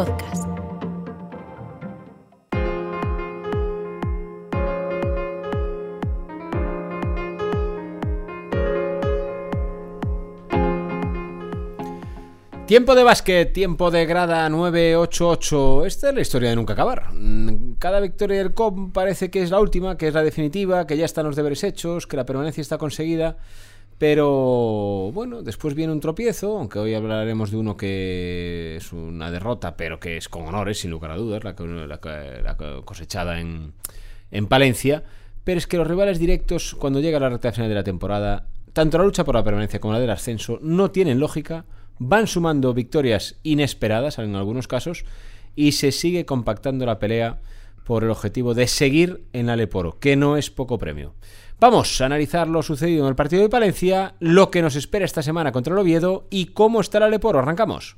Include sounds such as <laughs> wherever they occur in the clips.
Podcast. Tiempo de básquet, tiempo de grada 988. Esta es la historia de nunca acabar. Mm, Cada victoria del COP parece que es la última, que es la definitiva, que ya están los deberes hechos, que la permanencia está conseguida. Pero bueno, después viene un tropiezo, aunque hoy hablaremos de uno que es una derrota, pero que es con honores, sin lugar a dudas, la, cosechada en, en Palencia. Pero es que los rivales directos, cuando llega la recta final de la temporada, tanto la lucha por la permanencia como la del ascenso, no tienen lógica, van sumando victorias inesperadas en algunos casos y se sigue compactando la pelea por el objetivo de seguir en la Leporo, que no es poco premio. Vamos a analizar lo sucedido en el partido de Palencia, lo que nos espera esta semana contra el Oviedo y cómo está la Leporo. Arrancamos.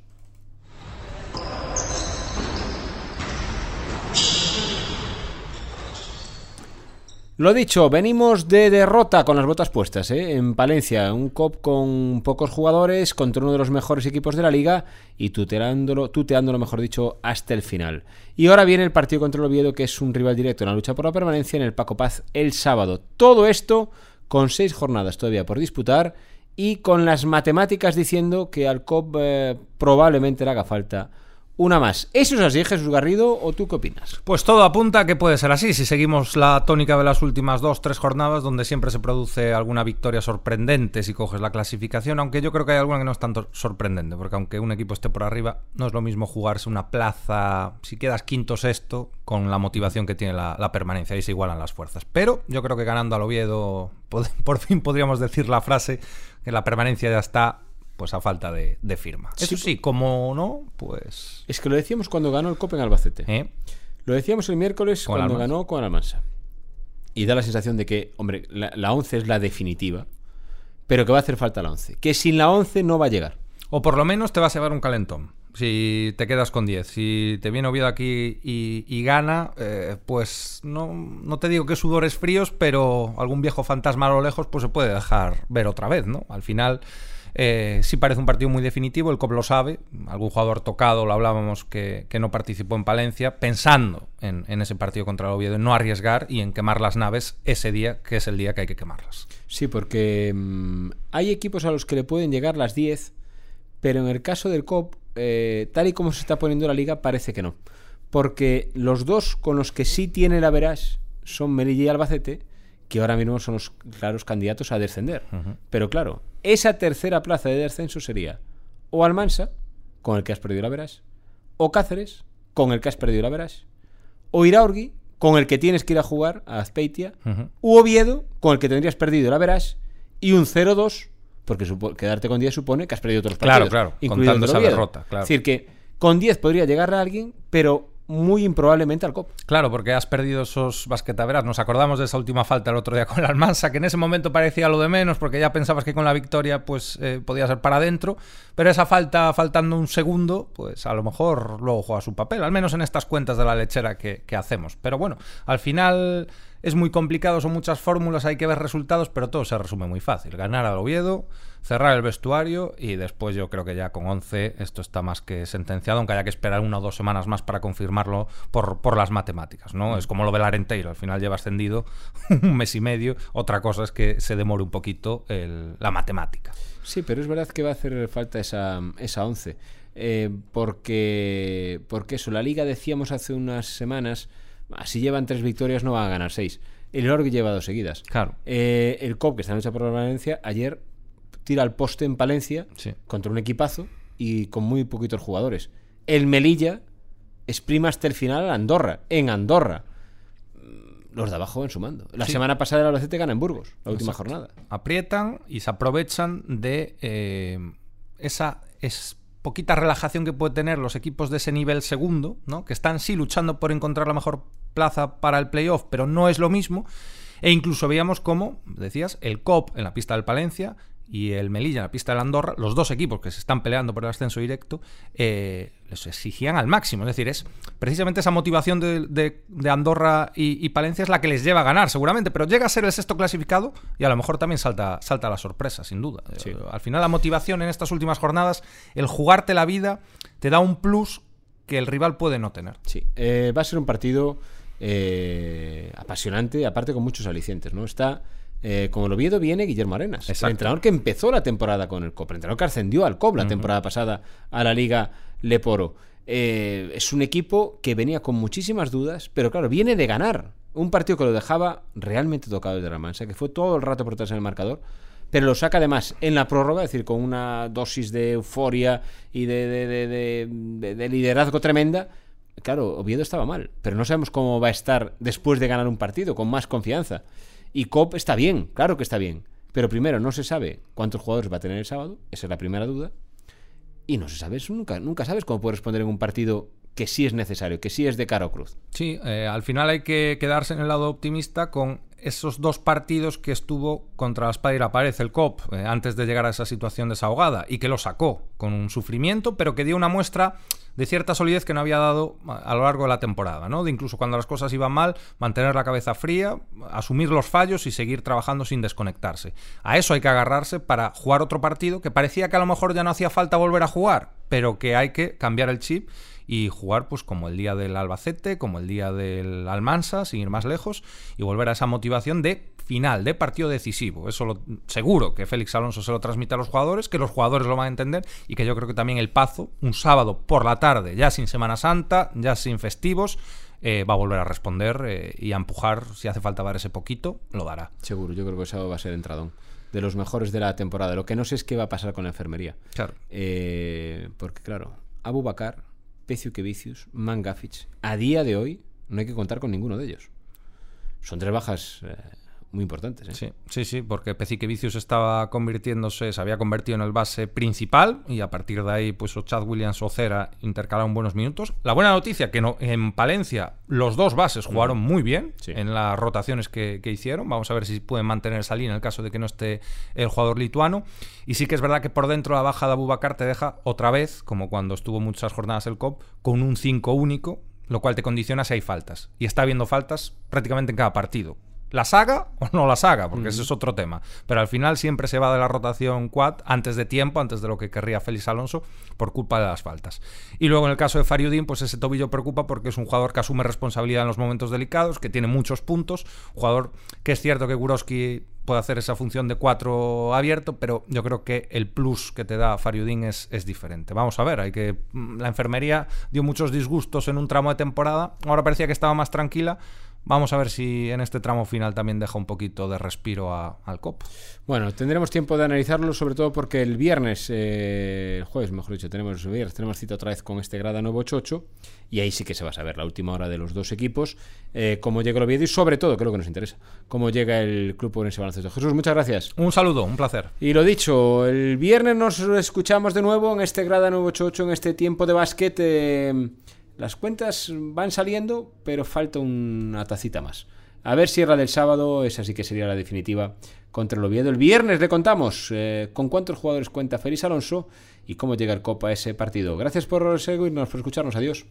Lo dicho, venimos de derrota con las botas puestas ¿eh? en Palencia, un COP con pocos jugadores contra uno de los mejores equipos de la liga y tuteándolo, tuteándolo, mejor dicho, hasta el final. Y ahora viene el partido contra el Oviedo, que es un rival directo en la lucha por la permanencia en el Paco Paz el sábado. Todo esto con seis jornadas todavía por disputar y con las matemáticas diciendo que al COP eh, probablemente le haga falta una más. ¿Eso es así, Jesús Garrido, o tú qué opinas? Pues todo apunta a que puede ser así, si seguimos la tónica de las últimas dos, tres jornadas, donde siempre se produce alguna victoria sorprendente si coges la clasificación, aunque yo creo que hay alguna que no es tanto sorprendente, porque aunque un equipo esté por arriba, no es lo mismo jugarse una plaza, si quedas quinto sexto, con la motivación que tiene la, la permanencia, y se igualan las fuerzas. Pero yo creo que ganando al Oviedo, <laughs> por fin podríamos decir la frase que la permanencia ya está pues a falta de, de firma. Eso sí, como no, pues... Es que lo decíamos cuando ganó el COP en Albacete. ¿eh? Lo decíamos el miércoles cuando ganó con Almansa. Y da la sensación de que, hombre, la, la 11 es la definitiva, pero que va a hacer falta la 11. Que sin la 11 no va a llegar. O por lo menos te vas a llevar un calentón. Si te quedas con 10. Si te viene Oviedo aquí y, y gana, eh, pues no, no te digo que sudores fríos, pero algún viejo fantasma a lo lejos pues se puede dejar ver otra vez, ¿no? Al final eh, sí parece un partido muy definitivo, el COP lo sabe. Algún jugador tocado, lo hablábamos, que, no participó en Palencia, pensando en, en ese partido contra el Oviedo, en no arriesgar y en quemar las naves ese día, que es el día que hay que quemarlas. Sí, porque mm, hay equipos a los que le pueden llegar las 10, pero en el caso del COP, eh, tal y como se está poniendo la liga, parece que no. Porque los dos con los que sí tiene la verás son Melilla y Albacete, que ahora mismo son los claros candidatos a descender. Pero claro, esa tercera plaza de descenso sería o Almansa, con el que has perdido la verás, o Cáceres, con el que has perdido la verás, o Iraurgi, con el que tienes que ir a jugar a Azpeitia, Ujú. u Oviedo, con el que tendrías perdido la verás, y un 0-2, porque quedarte con 10 supone que has perdido otros Claro, partidos. claro, el contando esa derrota, claro. Es decir, que con 10 podría llegar a alguien, pero muy improbablemente al COP. Claro, porque has perdido esos basquetaveras. Nos acordamos de esa última falta el otro día con la Almansa, que en ese momento parecía lo de menos, porque ya pensabas que con la victoria pues eh, podía ser para adentro. Pero esa falta, faltando un segundo, pues a lo mejor luego juega su papel, al menos en estas cuentas de la lechera que, que hacemos. Pero bueno, al final es muy complicado, son muchas fórmulas, hay que ver resultados, pero todo se resume muy fácil. Ganar al Oviedo, cerrar el vestuario y después yo creo que ya con 11 esto está más que sentenciado, aunque haya que esperar una o dos semanas más para confirmarlo por, por las matemáticas, ¿no? Es como lo del Arenteiro, al final lleva ascendido <laughs> un mes y medio, otra cosa es que se demore un poquito el- la matemática. Sí, pero es verdad que va a hacer falta esa, esa 11. Eh, porque, porque eso, la liga decíamos hace unas semanas, si llevan tres victorias no van a ganar seis. El Org lleva dos seguidas. Claro. Eh, el COP, que está en lucha por la Valencia, ayer tira al poste en Palencia Sí. contra un equipazo y con muy poquitos jugadores. El Melilla exprima hasta el final a Andorra, en Andorra. Mm, Los de abajo van sumando. La Sí. semana pasada el Albacete gana en Burgos, la última jornada. aprietan y se aprovechan de eh, esa es poquita relajación que puede tener los equipos de ese nivel segundo, ¿no? que están sí luchando por encontrar la mejor plaza para el playoff, pero no es lo mismo. E incluso veíamos cómo, decías, el COP en la pista del Palencia y el Melilla en la pista del Andorra, los dos equipos que se están peleando por el ascenso directo, eh, les exigían al máximo. Es decir, es precisamente esa motivación de, de- de Andorra y, y Palencia es la que les lleva a ganar, seguramente, pero llega a ser el sexto clasificado y a lo mejor también salta, salta la sorpresa, sin duda. Sí. Al final la motivación en estas últimas jornadas, el jugarte la vida, te da un plus que el rival puede no tener. Sí, eh, va a ser un partido eh, apasionante, aparte con muchos alicientes, ¿no? Está, eh, como lo Oviedo, viene Guillermo Arenas, Exacto. el entrenador que empezó la temporada con el COP, el entrenador que ascendió al COP la temporada pasada a la Liga Leporo. Eh, es un equipo que venía con muchísimas dudas, pero claro, viene de ganar un partido que lo dejaba realmente tocado de la mansa, que fue todo el rato por detrás en el marcador, pero lo saca además en la prórroga, es decir, con una dosis de euforia y de, de- de- de- de- de liderazgo tremenda. Claro, Oviedo estaba mal, pero no sabemos cómo va a estar después de ganar un partido, con más confianza. Y Cop está bien, claro que está bien, pero primero no se sabe cuántos jugadores va a tener el sábado, esa es la primera duda. Y no se sabe, nunca, nunca sabes cómo puede responder en un partido que sí es necesario, que sí es de cara o cruz. Sí, eh, al final hay que quedarse en el lado optimista con esos dos partidos que estuvo contra la espada y la el COP, eh, antes de llegar a esa situación desahogada, y que lo sacó con un sufrimiento, pero que dio una muestra de cierta solidez que no había dado a lo largo de la temporada, ¿no? De incluso cuando las cosas iban mal, mantener la cabeza fría, asumir los fallos y seguir trabajando sin desconectarse. A eso hay que agarrarse para jugar otro partido que parecía que a lo mejor ya no hacía falta volver a jugar, pero que hay que cambiar el chip y jugar pues como el día del Albacete, como el día del Almansa, sin ir más lejos, y volver a esa motivación de final, de partido decisivo. Eso lo, seguro que Félix Alonso se lo transmite a los jugadores, que los jugadores lo van a entender y que yo creo que también el Pazo, un sábado por la tarde, ya sin Semana Santa, ya sin festivos, eh, va a volver a responder eh, y a empujar, si hace falta dar ese poquito, lo dará. Seguro, yo creo que eso va a ser entradón. De los mejores de la temporada. Lo que no sé es qué va a pasar con la enfermería. Claro. Eh, porque, claro, Abu Bakar, Pecio Kevicius, Mangafic, a día de hoy no hay que contar con ninguno de ellos. Son tres bajas eh, muy importantes. ¿eh? Sí, sí, sí, porque Vicius estaba convirtiéndose, se había convertido en el base principal y a partir de ahí, pues o Chad Williams o Cera intercalaron buenos minutos. La buena noticia que no, en Palencia los dos bases jugaron muy bien Sí. en las rotaciones que, que hicieron. Vamos a ver si pueden mantener esa línea en el caso de que no esté el jugador lituano. Y sí que es verdad que por dentro la baja de Abubakar te deja otra vez, como cuando estuvo muchas jornadas el COP, con un 5 único, lo cual te condiciona si hay faltas. Y está habiendo faltas prácticamente en cada partido. ¿La saga o no la saga? Porque ese es otro tema. Pero al final siempre se va de la rotación quad antes de tiempo, antes de lo que querría Félix Alonso, por culpa de las faltas. Y luego en el caso de Fariudín, pues ese tobillo preocupa porque es un jugador que asume responsabilidad en los momentos delicados, que tiene muchos puntos. Jugador que es cierto que Guroski puede hacer esa función de cuatro abierto, pero yo creo que el plus que te da Fariudín es, es diferente. Vamos a ver, hay que. mm, La enfermería dio muchos disgustos en un tramo de temporada. Ahora parecía que estaba más tranquila. Vamos a ver si en este tramo final también deja un poquito de respiro a- al COP. Bueno, tendremos tiempo de analizarlo, sobre todo porque el viernes, eh, el jueves, mejor dicho, tenemos el viernes, tenemos cita otra vez con este Grada 988 y ahí sí que se va a saber la última hora de los dos equipos, eh, cómo llega el Oviedo y sobre todo, que es lo que nos interesa, cómo llega el Club Orense Baloncesto. Jesús, muchas gracias. Un saludo, un placer. Y lo dicho, el viernes nos escuchamos de nuevo en este Grada 988, en este tiempo de básquet. eh, las cuentas van saliendo, pero falta una tacita más. A ver si era del sábado, esa sí que sería la definitiva contra el Oviedo. El viernes le contamos eh, con cuántos jugadores cuenta Félix Alonso y cómo llega el Copa a ese partido. Gracias por seguirnos, por escucharnos. Adiós.